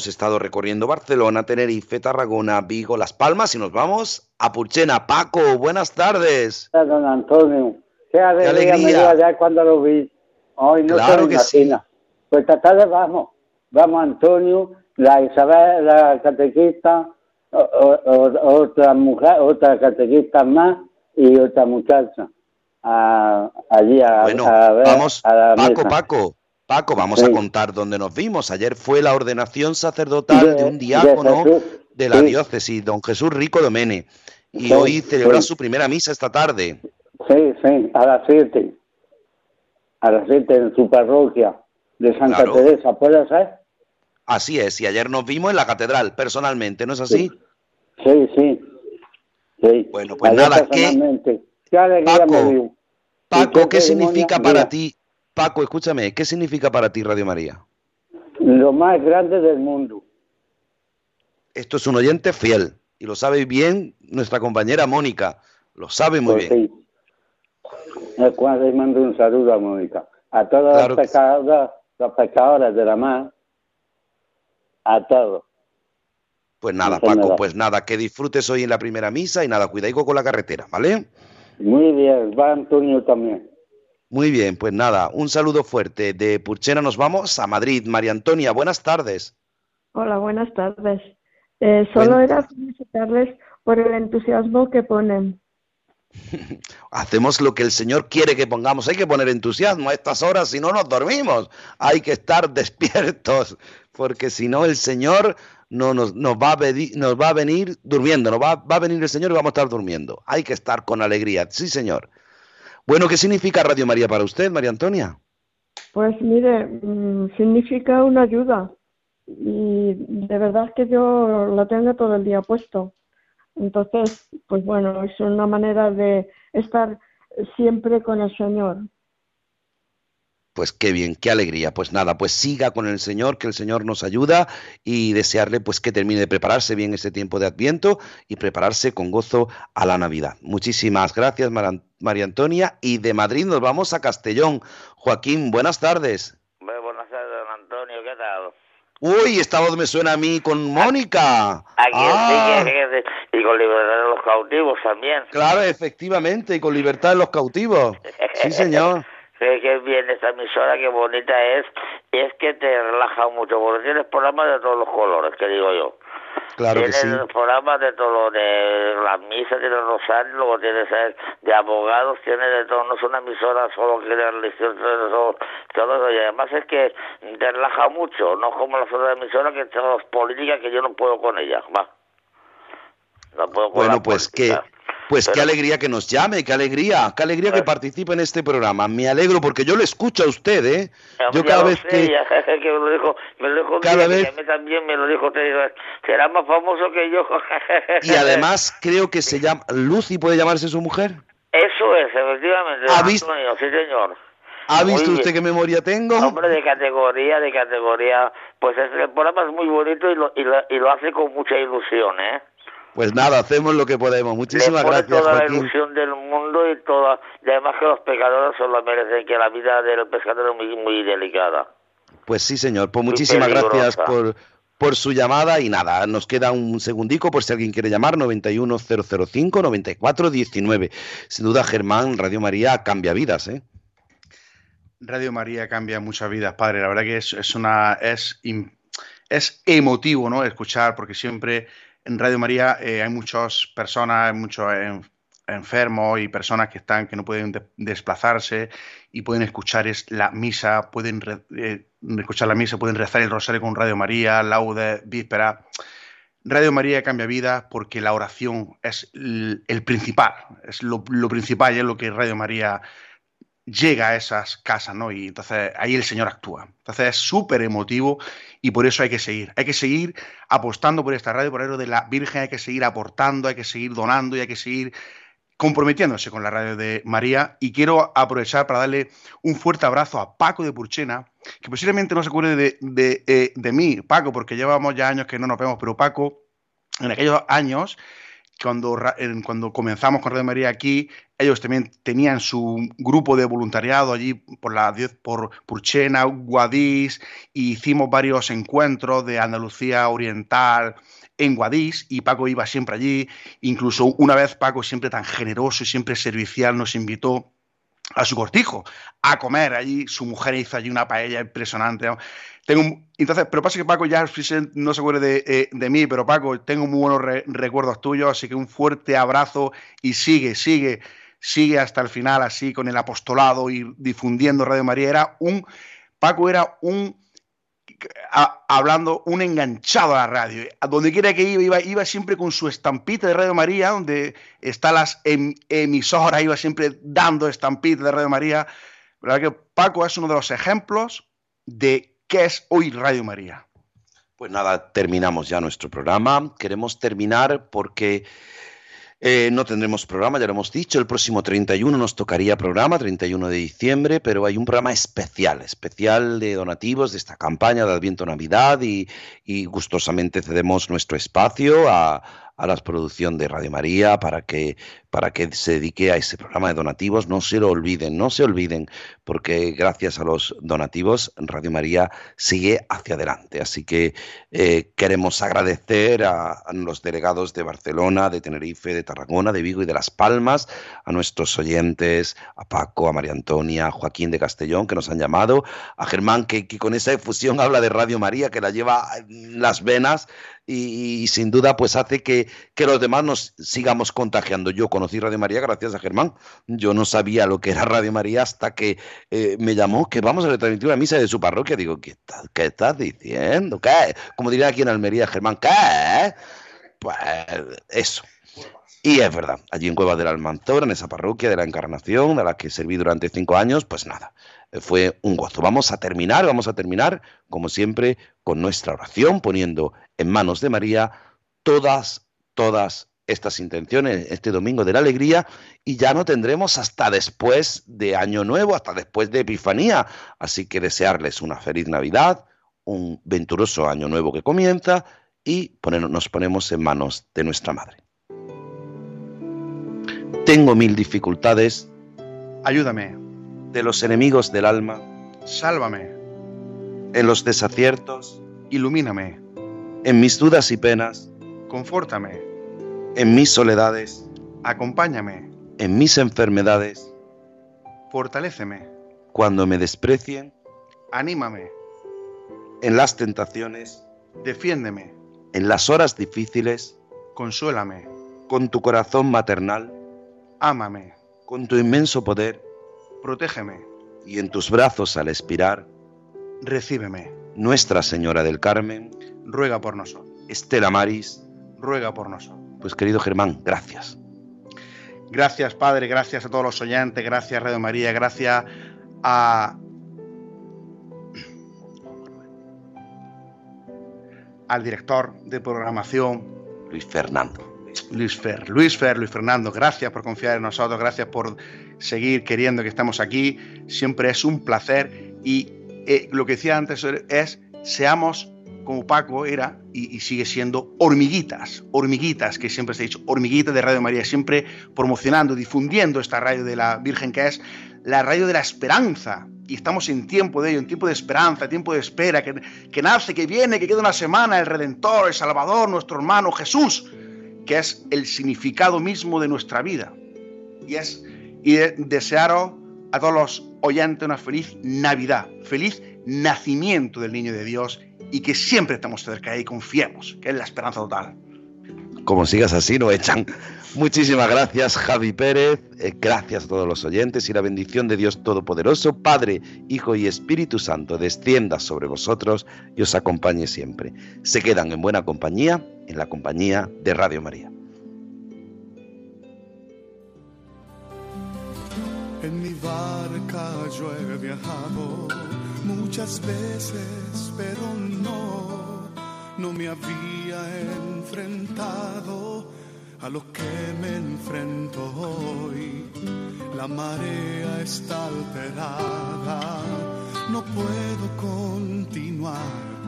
Hemos estado recorriendo Barcelona, Tenerife, Tarragona, Vigo, Las Palmas y nos vamos a Purchena. Paco, buenas tardes. Don Antonio, qué alegría, me dio allá cuando lo vi. Hoy no Claro se imagina. Pues esta tarde vamos, vamos Antonio, la Isabel, la catequista, o- o- o- otra mujer, otra catequista más y otra muchacha. a- allí a, Bueno, a ver vamos, a la Paco, mesa. Paco, Paco, vamos a contar dónde nos vimos. Ayer fue la ordenación sacerdotal de, un diácono Jesús, de la sí. diócesis, don Jesús Rico Domene. Y Sí, hoy celebra su primera misa esta tarde. Sí, sí, a las siete. A las siete en su parroquia de Santa Claro. Teresa, ¿puede ser? Así es, y ayer nos vimos en la catedral, personalmente, ¿no es así? Sí, sí. sí. Bueno, pues Allá nada, ¿qué. ¿Qué alegría Paco, me dio. ¿Y Paco, ¿qué significa para Mira, ti? Paco, escúchame, ¿qué significa para ti Radio María? Lo más grande del mundo. Esto es un oyente fiel y lo sabe bien nuestra compañera Mónica, lo sabe muy Pues bien. sí. El cual le mando un saludo a Mónica. A todas Claro que las pescadoras, las pescadoras de la mar. A todos. Pues nada. Paco, pues nada, que disfrutes hoy en la primera misa y nada, cuidado con la carretera, ¿vale? Muy bien, va Antonio también. Muy bien, pues nada, un saludo fuerte. De Purchena nos vamos a Madrid. María Antonia, buenas tardes. Hola, buenas tardes. Eh, solo era felicitarles por el entusiasmo que ponen. Hacemos lo que el Señor quiere que pongamos. Hay que poner entusiasmo a estas horas, si no nos dormimos. Hay que estar despiertos, porque si no el Señor no nos, nos va, a vedi- nos va a venir durmiendo, nos va, va a venir el Señor y vamos a estar durmiendo. Hay que estar con alegría, sí Señor. Bueno, ¿qué significa Radio María para usted, María Antonia? Pues mire, mm, significa una ayuda y de verdad que yo lo tengo todo el día puesto. Entonces, pues bueno, es una manera de estar siempre con el Señor. Pues qué bien, qué alegría. Pues nada, pues siga con el Señor, que el Señor nos ayuda y desearle pues que termine de prepararse bien este tiempo de Adviento y prepararse con gozo a la Navidad. Muchísimas gracias, María Antonia. Y de Madrid nos vamos a Castellón. Joaquín, buenas tardes. Bueno, buenas tardes, don Antonio, ¿qué tal? Uy, esta voz me suena a mí con Mónica. Aquí Ah, sí, y con libertad de los cautivos también. claro, efectivamente, y con libertad de los cautivos. Sí, señor. Sí, qué bien esta emisora, qué bonita es. Y es que te relaja mucho, porque tienes programas de todos los colores, que digo yo. Claro que tienes sí. programas de todo, de las misas, tienes rosario, luego tienes de abogados, tienes de todo. No es una emisora solo que de religión, todo, todo eso. Y además es que te relaja mucho, no como las otras emisoras que son políticas que yo no puedo con ellas. Va. No puedo con Bueno, pues que, pues qué alegría que nos llame, qué alegría, qué alegría que participe en este programa. Me alegro porque yo le escucho a usted, ¿eh? Yo cada vez sé, que ya, que me lo dijo, me lo dijo un Cada vez- que también me lo dijo usted, será más famoso que yo. y además creo que se llama Lucy puede llamarse su mujer. Eso es, efectivamente, ¿Ha visto- Antonio, sí señor. ¿Ha visto usted qué memoria tengo? Hombre, de categoría, de categoría. Pues es, el programa es muy bonito y lo, y, lo, y lo hace con mucha ilusión, ¿eh? Pues nada, hacemos lo que podemos. Muchísimas Le pone gracias, toda la ilusión del mundo y toda... Y además que los pecadores solo merecen, que la vida del pescador es muy, muy delicada. Pues sí, señor. Pues muchísimas gracias por por su llamada y nada, nos queda un segundico por si alguien quiere llamar, 91005-9419. Sin duda, Germán, Radio María cambia vidas, ¿eh? Radio María cambia muchas vidas, padre. La verdad que es, es una es, es emotivo, ¿no? Escuchar, porque siempre en Radio María eh, hay muchas personas, muchos enfermos y personas que están que no pueden desplazarse y pueden escuchar la misa, pueden eh, escuchar la misa, pueden rezar el rosario con Radio María, laude, víspera. Radio María cambia vida porque la oración es el, principal, es lo, principal y es lo que Radio María llega a esas casas, ¿no? Y entonces ahí el Señor actúa. Entonces es súper emotivo y por eso hay que seguir. Hay que seguir apostando por esta radio, por eso de la Virgen, hay que seguir aportando, hay que seguir donando y hay que seguir comprometiéndose con la radio de María y quiero aprovechar para darle un fuerte abrazo a Paco de Purchena, que posiblemente no se acuerde de, de, eh, de mí, Paco, porque llevamos ya años que no nos vemos, pero Paco, en aquellos años, cuando, cuando comenzamos con Radio María aquí, ellos también tenían su grupo de voluntariado allí por la por Purchena, Guadix, y hicimos varios encuentros de Andalucía Oriental, en Guadix y Paco iba siempre allí. Incluso una vez Paco, siempre tan generoso y siempre servicial, nos invitó a su cortijo a comer allí. Su mujer hizo allí una paella impresionante. Tengo entonces, pero pasa que Paco ya no se acuerde de, eh, de, mí, pero Paco, tengo muy buenos recuerdos tuyos, así que un fuerte abrazo y sigue, sigue, sigue hasta el final así con el apostolado y difundiendo Radio María. Era un, Paco era un hablando un enganchado a la radio. Donde quiera que iba, iba, siempre con su estampita de Radio María, donde están las em, emisoras, iba siempre dando estampita de Radio María. Verdad que Paco es uno de los ejemplos de qué es hoy Radio María. Pues nada, terminamos ya nuestro programa. Queremos terminar porque eh, no tendremos programa, ya lo hemos dicho. El próximo 31 nos tocaría programa, 31 de diciembre, pero hay un programa especial, especial de donativos de esta campaña de Adviento Navidad y, y gustosamente cedemos nuestro espacio a, a la producción de Radio María para que, para que se dedique a ese programa de donativos. No se lo olviden, no se olviden, porque gracias a los donativos Radio María sigue hacia adelante. Así que eh, queremos agradecer a, los delegados de Barcelona, de Tenerife, de Tarragona, de Vigo y de Las Palmas, a nuestros oyentes, a Paco, a María Antonia, a Joaquín de Castellón, que nos han llamado, a Germán, que, que con esa efusión habla de Radio María, que la lleva las venas y, sin duda pues hace que, los demás nos sigamos contagiando. Yo conocí Radio María gracias a Germán. Yo no sabía lo que era Radio María hasta que eh, me llamó que vamos a retransmitir una misa de su parroquia. Digo, ¿qué, qué estás diciendo? ¿Qué? Como diría aquí en Almería Germán, ¿qué? Pues eso. Y es verdad, allí en Cueva del Almanzora, en esa parroquia de la Encarnación, de la que serví durante cinco años, pues nada, fue un gozo. Vamos a terminar, vamos a terminar, como siempre, con nuestra oración, poniendo en manos de María todas, todas estas intenciones este domingo de la alegría y ya no tendremos hasta después de Año Nuevo, hasta después de Epifanía. Así que desearles una feliz Navidad, un venturoso Año Nuevo que comienza y nos ponemos en manos de nuestra Madre. Tengo mil dificultades. Ayúdame de los enemigos del alma. Sálvame. En los desaciertos. Ilumíname. En mis dudas y penas. Confórtame. En mis soledades. Acompáñame. En mis enfermedades. Fortaléceme. Cuando me desprecien. Anímame. En las tentaciones. Defiéndeme. En las horas difíciles. Consuélame. Con tu corazón maternal. Ámame. Con tu inmenso poder protégeme. Y en tus brazos al expirar, recíbeme. Nuestra Señora del Carmen, ruega por nosotros. Estela Maris, ruega por nosotros. Pues querido Germán, gracias. Gracias, Padre, gracias a todos los oyentes, gracias, Radio María, gracias a al director de programación, Luis Fernando. Luis Fer, Luis Fer, Luis Fernando, gracias por confiar en nosotros, gracias por seguir queriendo que estemos aquí. Siempre es un placer y eh, lo que decía antes es, seamos como Paco era y, sigue siendo hormiguitas, hormiguitas, que siempre se ha dicho, hormiguitas de Radio María, siempre promocionando, difundiendo esta radio de la Virgen que es la radio de la esperanza, y estamos en tiempo de ello, en tiempo de esperanza, tiempo de espera, que, que nace, que viene, que queda una semana, el Redentor, el Salvador, nuestro hermano Jesús, que es el significado mismo de nuestra vida. Y es y desearos a todos los oyentes una feliz Navidad, feliz nacimiento del niño de Dios y que siempre estamos cerca y confiemos, que es la esperanza total. Como sigas así, no echan. Muchísimas gracias, Javi Pérez. Eh, gracias a todos los oyentes y la bendición de Dios Todopoderoso, Padre, Hijo y Espíritu Santo, descienda sobre vosotros y os acompañe siempre. Se quedan en buena compañía, en la compañía de Radio María. En mi barca yo he viajado muchas veces, pero no, no me había enfrentado a lo que me enfrento hoy. La marea está alterada, no puedo continuar.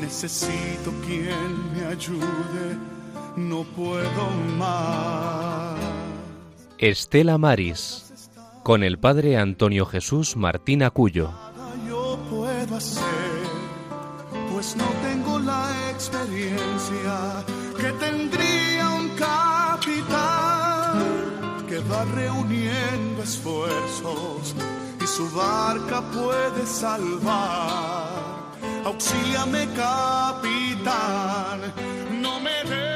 Necesito quien me ayude, no puedo más. Estela Maris, con el padre Antonio Jesús Martín Acuyo. Yo puedo hacer, pues no tengo la experiencia que tendría un capitán que va reuniendo esfuerzos y su barca puede salvar auxíame capitán, no me dejes.